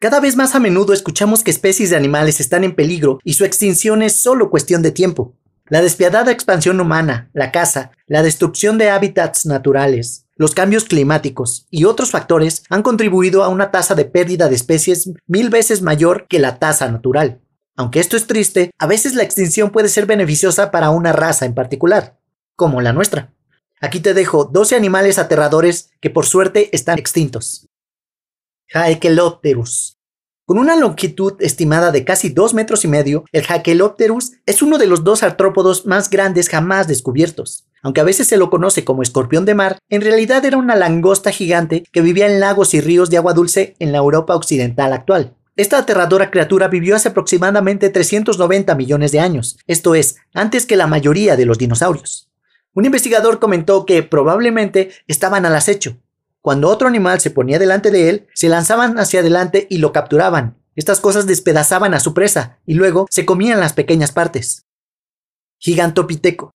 Cada vez más a menudo escuchamos que especies de animales están en peligro y su extinción es solo cuestión de tiempo. La despiadada expansión humana, la caza, la destrucción de hábitats naturales, los cambios climáticos y otros factores han contribuido a una tasa de pérdida de especies mil veces mayor que la tasa natural. Aunque esto es triste, a veces la extinción puede ser beneficiosa para una raza en particular, como la nuestra. Aquí te dejo 12 animales aterradores que por suerte están extintos. Haekelopterus. Con una longitud estimada de casi 2 metros y medio, el Haekelopterus es uno de los dos artrópodos más grandes jamás descubiertos. Aunque a veces se lo conoce como escorpión de mar, en realidad era una langosta gigante que vivía en lagos y ríos de agua dulce en la Europa occidental actual. Esta aterradora criatura vivió hace aproximadamente 390 millones de años, esto es, antes que la mayoría de los dinosaurios. Un investigador comentó que probablemente estaban al acecho. Cuando otro animal se ponía delante de él, se lanzaban hacia adelante y lo capturaban. Estas cosas despedazaban a su presa y luego se comían las pequeñas partes. Gigantopiteco.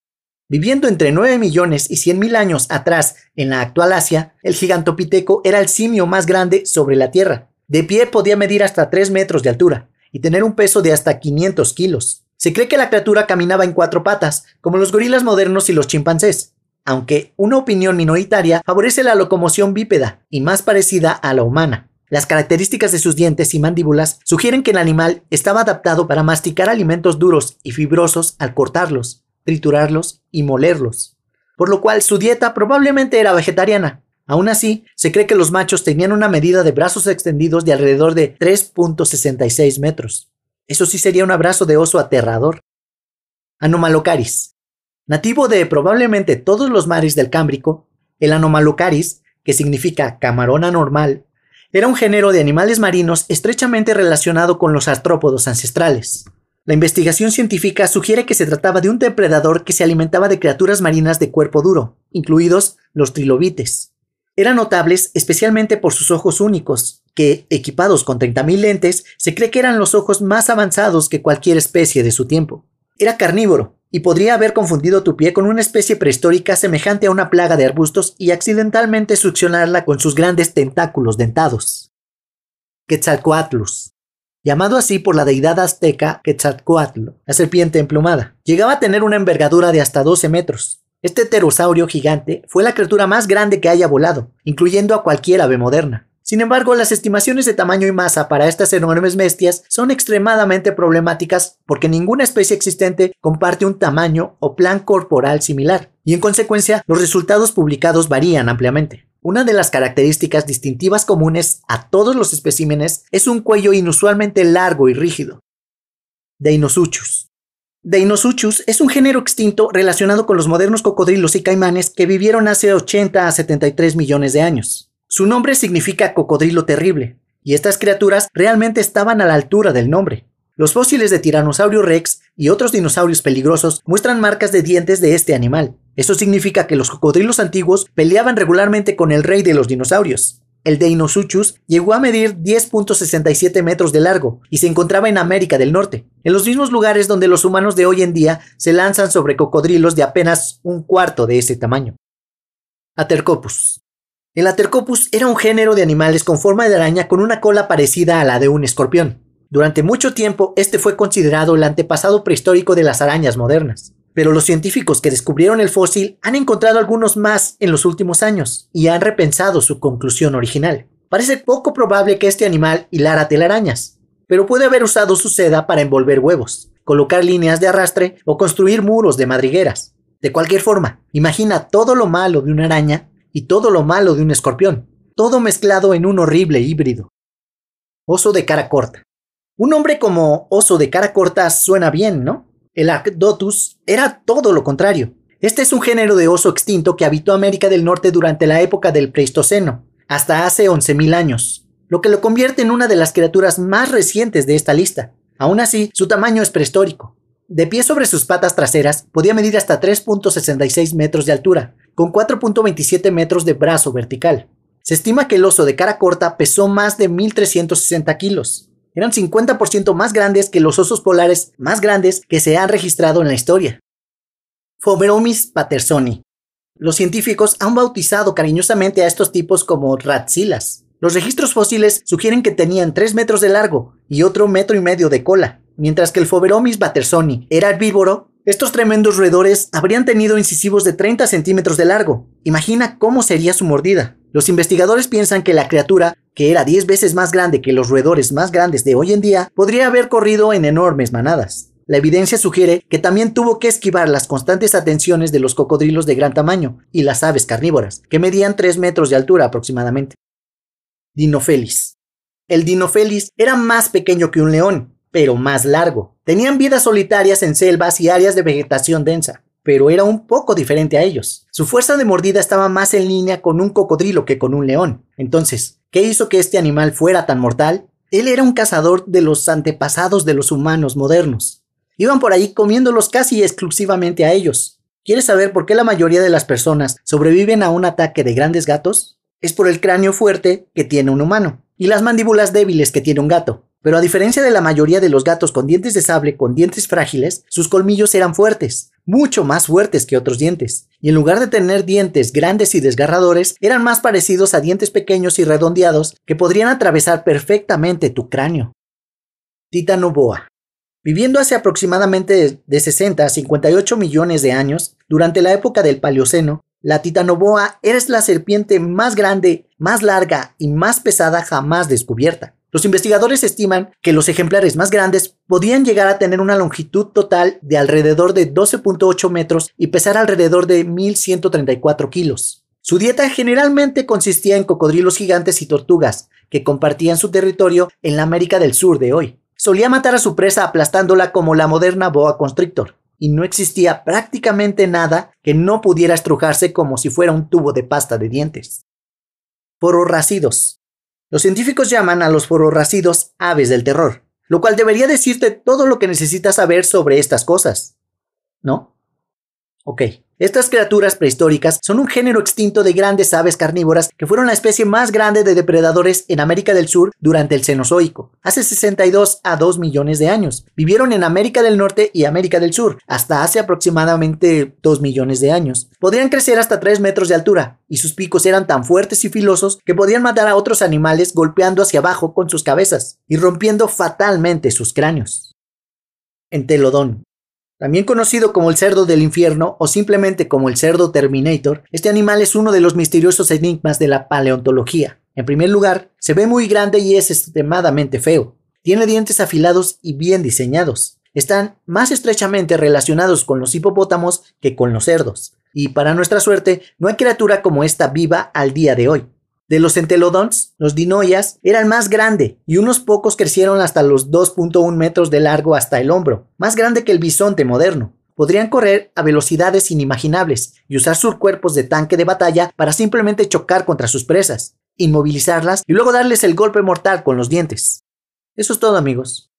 Viviendo entre 9 millones y 100 mil años atrás en la actual Asia, el gigantopiteco era el simio más grande sobre la Tierra. De pie podía medir hasta 3 metros de altura y tener un peso de hasta 500 kilos. Se cree que la criatura caminaba en cuatro patas, como los gorilas modernos y los chimpancés, aunque una opinión minoritaria favorece la locomoción bípeda y más parecida a la humana. Las características de sus dientes y mandíbulas sugieren que el animal estaba adaptado para masticar alimentos duros y fibrosos al cortarlos, triturarlos y molerlos, por lo cual su dieta probablemente era vegetariana. Aún así, se cree que los machos tenían una medida de brazos extendidos de alrededor de 3.66 metros. Eso sí sería un abrazo de oso aterrador. Anomalocaris. Nativo de probablemente todos los mares del Cámbrico, el Anomalocaris, que significa camarón anormal, era un género de animales marinos estrechamente relacionado con los artrópodos ancestrales. La investigación científica sugiere que se trataba de un depredador que se alimentaba de criaturas marinas de cuerpo duro, incluidos los trilobites. Eran notables especialmente por sus ojos únicos, que, equipados con 30.000 lentes, se cree que eran los ojos más avanzados que cualquier especie de su tiempo. Era carnívoro, y podría haber confundido tu pie con una especie prehistórica semejante a una plaga de arbustos y accidentalmente succionarla con sus grandes tentáculos dentados. Quetzalcoatlus llamado así por la deidad azteca Quetzalcoatl, la serpiente emplumada. Llegaba a tener una envergadura de hasta 12 metros. Este pterosaurio gigante fue la criatura más grande que haya volado, incluyendo a cualquier ave moderna. Sin embargo, las estimaciones de tamaño y masa para estas enormes bestias son extremadamente problemáticas porque ninguna especie existente comparte un tamaño o plan corporal similar, y en consecuencia los resultados publicados varían ampliamente. Una de las características distintivas comunes a todos los especímenes es un cuello inusualmente largo y rígido. Deinosuchus. Deinosuchus es un género extinto relacionado con los modernos cocodrilos y caimanes que vivieron hace 80 a 73 millones de años. Su nombre significa cocodrilo terrible, y estas criaturas realmente estaban a la altura del nombre. Los fósiles de Tiranosaurio rex y otros dinosaurios peligrosos muestran marcas de dientes de este animal. Eso significa que los cocodrilos antiguos peleaban regularmente con el rey de los dinosaurios. El Deinosuchus llegó a medir 10.67 metros de largo y se encontraba en América del Norte, en los mismos lugares donde los humanos de hoy en día se lanzan sobre cocodrilos de apenas un cuarto de ese tamaño. Atercopus. El Atercopus era un género de animales con forma de araña con una cola parecida a la de un escorpión. Durante mucho tiempo, este fue considerado el antepasado prehistórico de las arañas modernas. Pero los científicos que descubrieron el fósil han encontrado algunos más en los últimos años y han repensado su conclusión original. Parece poco probable que este animal hilara telarañas, pero puede haber usado su seda para envolver huevos, colocar líneas de arrastre o construir muros de madrigueras. De cualquier forma, imagina todo lo malo de una araña y todo lo malo de un escorpión, todo mezclado en un horrible híbrido. Oso de cara corta. Un hombre como oso de cara corta suena bien, ¿no? El Arcdotus era todo lo contrario. Este es un género de oso extinto que habitó América del Norte durante la época del Pleistoceno, hasta hace 11.000 años, lo que lo convierte en una de las criaturas más recientes de esta lista. Aún así, su tamaño es prehistórico. De pie sobre sus patas traseras, podía medir hasta 3.66 metros de altura, con 4.27 metros de brazo vertical. Se estima que el oso de cara corta pesó más de 1.360 kilos, eran 50% más grandes que los osos polares más grandes que se han registrado en la historia. Phoberomis pattersoni. Los científicos han bautizado cariñosamente a estos tipos como ratzilas. Los registros fósiles sugieren que tenían 3 metros de largo y otro metro y medio de cola. Mientras que el Foveromis batersoni era herbívoro, estos tremendos roedores habrían tenido incisivos de 30 centímetros de largo. Imagina cómo sería su mordida. Los investigadores piensan que la criatura, que era 10 veces más grande que los roedores más grandes de hoy en día, podría haber corrido en enormes manadas. La evidencia sugiere que también tuvo que esquivar las constantes atenciones de los cocodrilos de gran tamaño y las aves carnívoras, que medían 3 metros de altura aproximadamente. Dinofelis. El Dinofelis era más pequeño que un león, pero más largo. Tenían vidas solitarias en selvas y áreas de vegetación densa, pero era un poco diferente a ellos. Su fuerza de mordida estaba más en línea con un cocodrilo que con un león. Entonces, ¿qué hizo que este animal fuera tan mortal? Él era un cazador de los antepasados de los humanos modernos. Iban por ahí comiéndolos casi exclusivamente a ellos. ¿Quieres saber por qué la mayoría de las personas sobreviven a un ataque de grandes gatos? Es por el cráneo fuerte que tiene un humano y las mandíbulas débiles que tiene un gato. Pero a diferencia de la mayoría de los gatos con dientes de sable con dientes frágiles, sus colmillos eran fuertes, mucho más fuertes que otros dientes, y en lugar de tener dientes grandes y desgarradores, eran más parecidos a dientes pequeños y redondeados que podrían atravesar perfectamente tu cráneo. Titanoboa Viviendo hace aproximadamente de 60 a 58 millones de años, durante la época del Paleoceno, la titanoboa era la serpiente más grande, más larga y más pesada jamás descubierta. Los investigadores estiman que los ejemplares más grandes podían llegar a tener una longitud total de alrededor de 12.8 metros y pesar alrededor de 1.134 kilos. Su dieta generalmente consistía en cocodrilos gigantes y tortugas, que compartían su territorio en la América del Sur de hoy. Solía matar a su presa aplastándola como la moderna boa constrictor, y no existía prácticamente nada que no pudiera estrujarse como si fuera un tubo de pasta de dientes. Fororracidos. Los científicos llaman a los fororracidos aves del terror, lo cual debería decirte todo lo que necesitas saber sobre estas cosas. ¿No? Ok. Estas criaturas prehistóricas son un género extinto de grandes aves carnívoras que fueron la especie más grande de depredadores en América del Sur durante el Cenozoico, hace 62 a 2 millones de años. Vivieron en América del Norte y América del Sur, hasta hace aproximadamente 2 millones de años. Podrían crecer hasta 3 metros de altura, y sus picos eran tan fuertes y filosos que podían matar a otros animales golpeando hacia abajo con sus cabezas y rompiendo fatalmente sus cráneos. Entelodón también conocido como el cerdo del infierno o simplemente como el cerdo Terminator, este animal es uno de los misteriosos enigmas de la paleontología. En primer lugar, se ve muy grande y es extremadamente feo. Tiene dientes afilados y bien diseñados. Están más estrechamente relacionados con los hipopótamos que con los cerdos. Y para nuestra suerte, no hay criatura como esta viva al día de hoy. De los entelodons, los dinoias eran más grande y unos pocos crecieron hasta los 2.1 metros de largo hasta el hombro, más grande que el bisonte moderno. Podrían correr a velocidades inimaginables y usar sus cuerpos de tanque de batalla para simplemente chocar contra sus presas, inmovilizarlas y luego darles el golpe mortal con los dientes. Eso es todo amigos.